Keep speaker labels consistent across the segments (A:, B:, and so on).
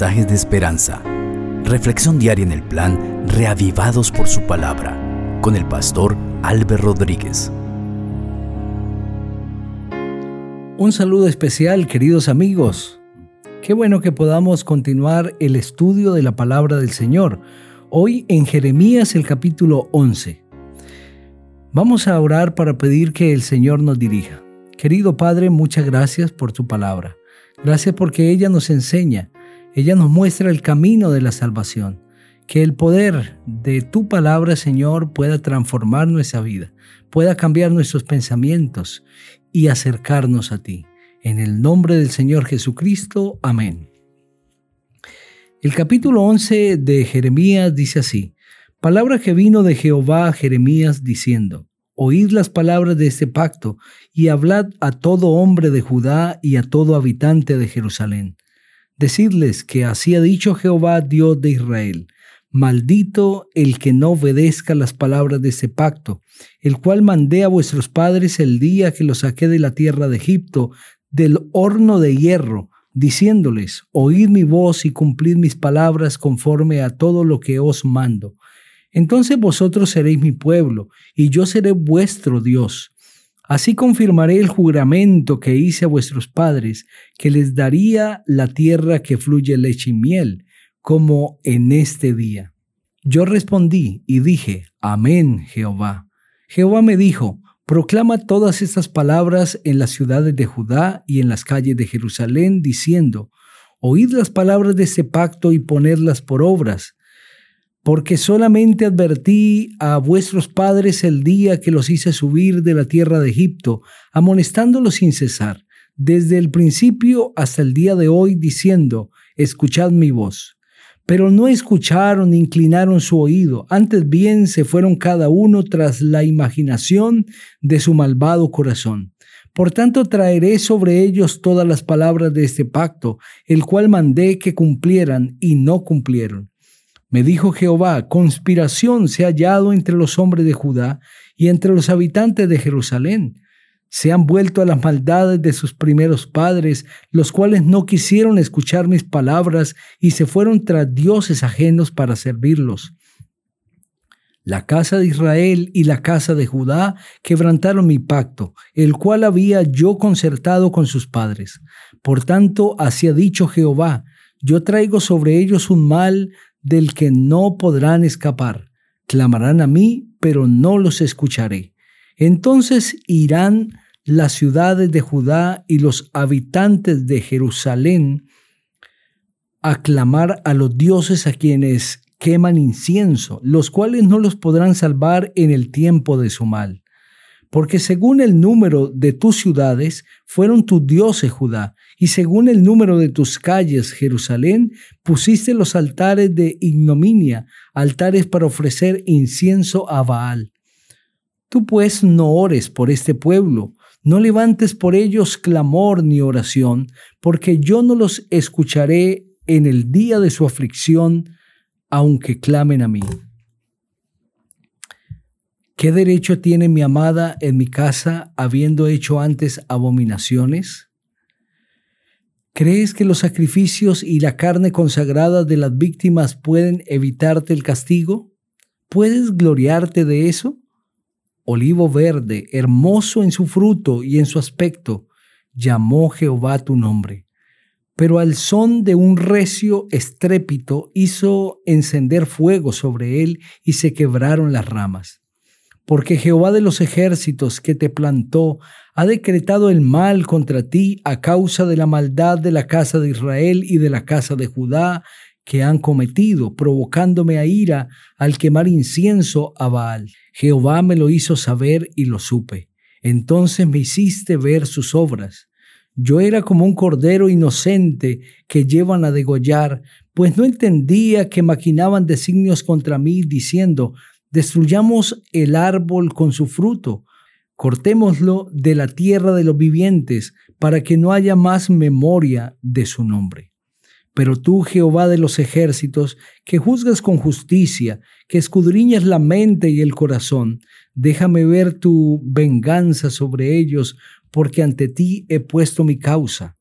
A: de esperanza. Reflexión diaria en el plan Reavivados por su palabra con el pastor Álvaro Rodríguez.
B: Un saludo especial, queridos amigos. Qué bueno que podamos continuar el estudio de la palabra del Señor. Hoy en Jeremías el capítulo 11. Vamos a orar para pedir que el Señor nos dirija. Querido Padre, muchas gracias por tu palabra. Gracias porque ella nos enseña, ella nos muestra el camino de la salvación. Que el poder de tu palabra, Señor, pueda transformar nuestra vida, pueda cambiar nuestros pensamientos y acercarnos a ti. En el nombre del Señor Jesucristo. Amén. El capítulo 11 de Jeremías dice así, palabra que vino de Jehová a Jeremías diciendo, Oíd las palabras de este pacto y hablad a todo hombre de Judá y a todo habitante de Jerusalén. Decidles que así ha dicho Jehová, Dios de Israel. Maldito el que no obedezca las palabras de este pacto, el cual mandé a vuestros padres el día que los saqué de la tierra de Egipto, del horno de hierro, diciéndoles, oíd mi voz y cumplid mis palabras conforme a todo lo que os mando. Entonces vosotros seréis mi pueblo, y yo seré vuestro Dios. Así confirmaré el juramento que hice a vuestros padres, que les daría la tierra que fluye leche y miel, como en este día. Yo respondí y dije, Amén, Jehová. Jehová me dijo, Proclama todas estas palabras en las ciudades de Judá y en las calles de Jerusalén, diciendo, Oíd las palabras de este pacto y ponedlas por obras porque solamente advertí a vuestros padres el día que los hice subir de la tierra de Egipto, amonestándolos sin cesar, desde el principio hasta el día de hoy, diciendo, escuchad mi voz. Pero no escucharon ni inclinaron su oído, antes bien se fueron cada uno tras la imaginación de su malvado corazón. Por tanto traeré sobre ellos todas las palabras de este pacto, el cual mandé que cumplieran y no cumplieron. Me dijo Jehová, conspiración se ha hallado entre los hombres de Judá y entre los habitantes de Jerusalén. Se han vuelto a las maldades de sus primeros padres, los cuales no quisieron escuchar mis palabras y se fueron tras dioses ajenos para servirlos. La casa de Israel y la casa de Judá quebrantaron mi pacto, el cual había yo concertado con sus padres. Por tanto, así ha dicho Jehová, yo traigo sobre ellos un mal del que no podrán escapar. Clamarán a mí, pero no los escucharé. Entonces irán las ciudades de Judá y los habitantes de Jerusalén a clamar a los dioses a quienes queman incienso, los cuales no los podrán salvar en el tiempo de su mal porque según el número de tus ciudades fueron tus dioses Judá, y según el número de tus calles Jerusalén, pusiste los altares de ignominia, altares para ofrecer incienso a Baal. Tú pues no ores por este pueblo, no levantes por ellos clamor ni oración, porque yo no los escucharé en el día de su aflicción, aunque clamen a mí. ¿Qué derecho tiene mi amada en mi casa habiendo hecho antes abominaciones? ¿Crees que los sacrificios y la carne consagrada de las víctimas pueden evitarte el castigo? ¿Puedes gloriarte de eso? Olivo verde, hermoso en su fruto y en su aspecto, llamó Jehová tu nombre. Pero al son de un recio estrépito hizo encender fuego sobre él y se quebraron las ramas porque Jehová de los ejércitos que te plantó ha decretado el mal contra ti a causa de la maldad de la casa de Israel y de la casa de Judá que han cometido, provocándome a ira al quemar incienso a Baal. Jehová me lo hizo saber y lo supe. Entonces me hiciste ver sus obras. Yo era como un cordero inocente que llevan a degollar, pues no entendía que maquinaban designios contra mí, diciendo, Destruyamos el árbol con su fruto, cortémoslo de la tierra de los vivientes, para que no haya más memoria de su nombre. Pero tú, Jehová de los ejércitos, que juzgas con justicia, que escudriñas la mente y el corazón, déjame ver tu venganza sobre ellos, porque ante ti he puesto mi causa.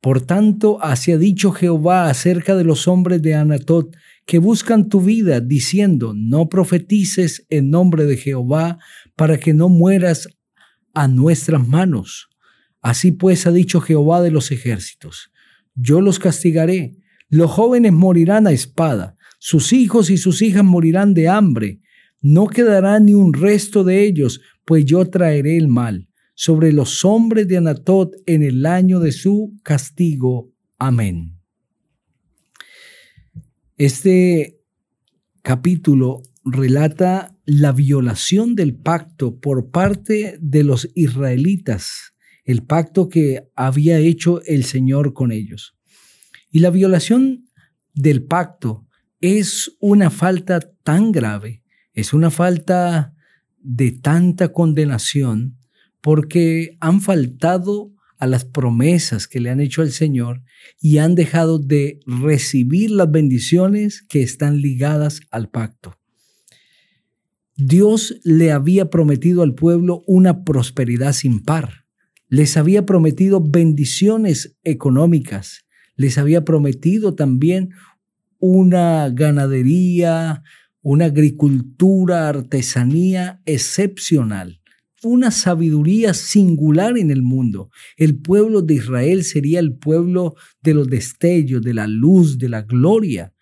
B: Por tanto, así ha dicho Jehová acerca de los hombres de Anatot, que buscan tu vida, diciendo, no profetices en nombre de Jehová, para que no mueras a nuestras manos. Así pues ha dicho Jehová de los ejércitos, yo los castigaré, los jóvenes morirán a espada, sus hijos y sus hijas morirán de hambre, no quedará ni un resto de ellos, pues yo traeré el mal sobre los hombres de Anatot en el año de su castigo. Amén. Este capítulo relata la violación del pacto por parte de los israelitas, el pacto que había hecho el Señor con ellos. Y la violación del pacto es una falta tan grave, es una falta de tanta condenación, porque han faltado a las promesas que le han hecho al Señor y han dejado de recibir las bendiciones que están ligadas al pacto. Dios le había prometido al pueblo una prosperidad sin par. Les había prometido bendiciones económicas. Les había prometido también una ganadería, una agricultura, artesanía excepcional una sabiduría singular en el mundo. El pueblo de Israel sería el pueblo de los destellos, de la luz, de la gloria.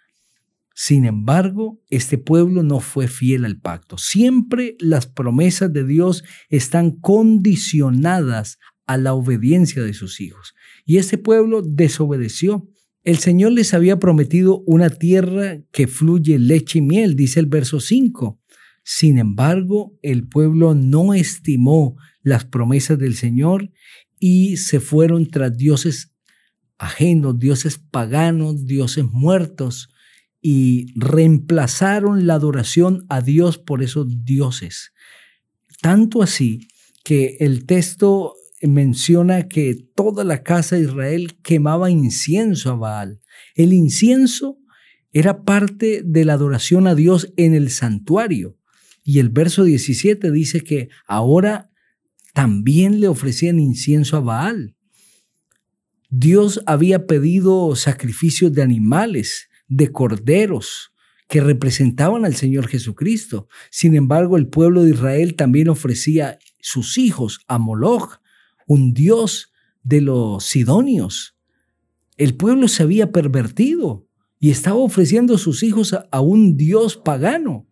B: Sin embargo, este pueblo no fue fiel al pacto. Siempre las promesas de Dios están condicionadas a la obediencia de sus hijos. Y este pueblo desobedeció. El Señor les había prometido una tierra que fluye leche y miel, dice el verso 5. Sin embargo, el pueblo no estimó las promesas del Señor y se fueron tras dioses ajenos, dioses paganos, dioses muertos, y reemplazaron la adoración a Dios por esos dioses. Tanto así que el texto menciona que toda la casa de Israel quemaba incienso a Baal. El incienso era parte de la adoración a Dios en el santuario. Y el verso 17 dice que ahora también le ofrecían incienso a Baal. Dios había pedido sacrificios de animales, de corderos, que representaban al Señor Jesucristo. Sin embargo, el pueblo de Israel también ofrecía sus hijos a Moloch, un dios de los sidonios. El pueblo se había pervertido y estaba ofreciendo sus hijos a, un dios pagano.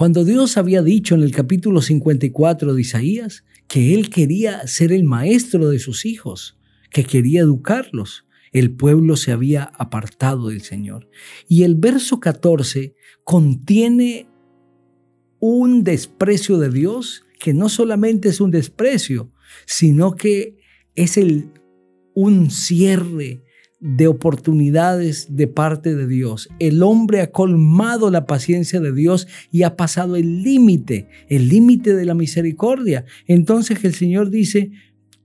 B: Cuando Dios había dicho en el capítulo 54 de Isaías que Él quería ser el maestro de sus hijos, que quería educarlos, el pueblo se había apartado del Señor. Y el verso 14 contiene un desprecio de Dios que no solamente es un desprecio, sino que es el, un cierre de oportunidades de parte de Dios. El hombre ha colmado la paciencia de Dios y ha pasado el límite, el límite de la misericordia. Entonces el Señor dice,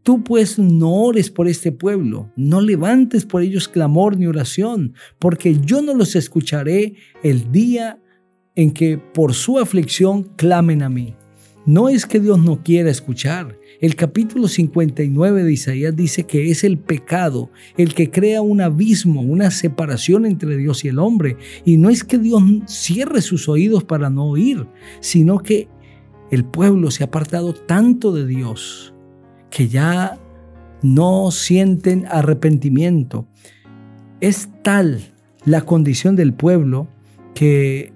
B: tú pues no ores por este pueblo, no levantes por ellos clamor ni oración, porque yo no los escucharé el día en que por su aflicción clamen a mí. No es que Dios no quiera escuchar, el capítulo 59 de Isaías dice que es el pecado el que crea un abismo, una separación entre Dios y el hombre. Y no es que Dios cierre sus oídos para no oír, sino que el pueblo se ha apartado tanto de Dios que ya no sienten arrepentimiento. Es tal la condición del pueblo que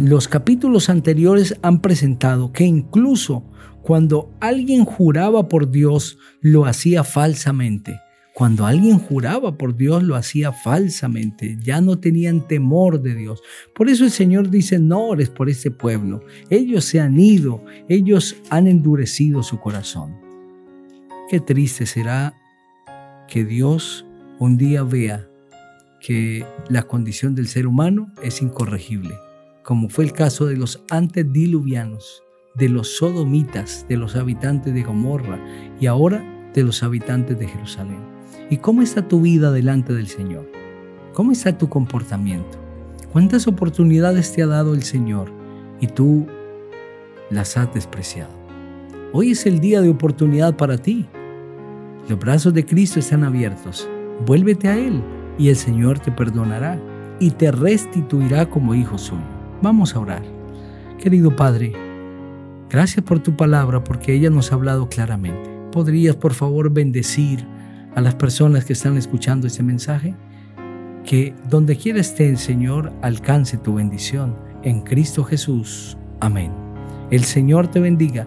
B: los capítulos anteriores han presentado que incluso cuando alguien juraba por Dios, lo hacía falsamente. Cuando alguien juraba por Dios, lo hacía falsamente. Ya no tenían temor de Dios. Por eso el Señor dice, no ores por este pueblo. Ellos se han ido, ellos han endurecido su corazón. Qué triste será que Dios un día vea que la condición del ser humano es incorregible, como fue el caso de los antediluvianos de los sodomitas, de los habitantes de Gomorra y ahora de los habitantes de Jerusalén. ¿Y cómo está tu vida delante del Señor? ¿Cómo está tu comportamiento? ¿Cuántas oportunidades te ha dado el Señor y tú las has despreciado? Hoy es el día de oportunidad para ti. Los brazos de Cristo están abiertos. Vuélvete a Él y el Señor te perdonará y te restituirá como hijo suyo. Vamos a orar. Querido Padre, gracias por tu palabra porque ella nos ha hablado claramente. ¿Podrías por favor bendecir a las personas que están escuchando este mensaje? Que donde quiera estén, Señor, alcance tu bendición. En Cristo Jesús. Amén. El Señor te bendiga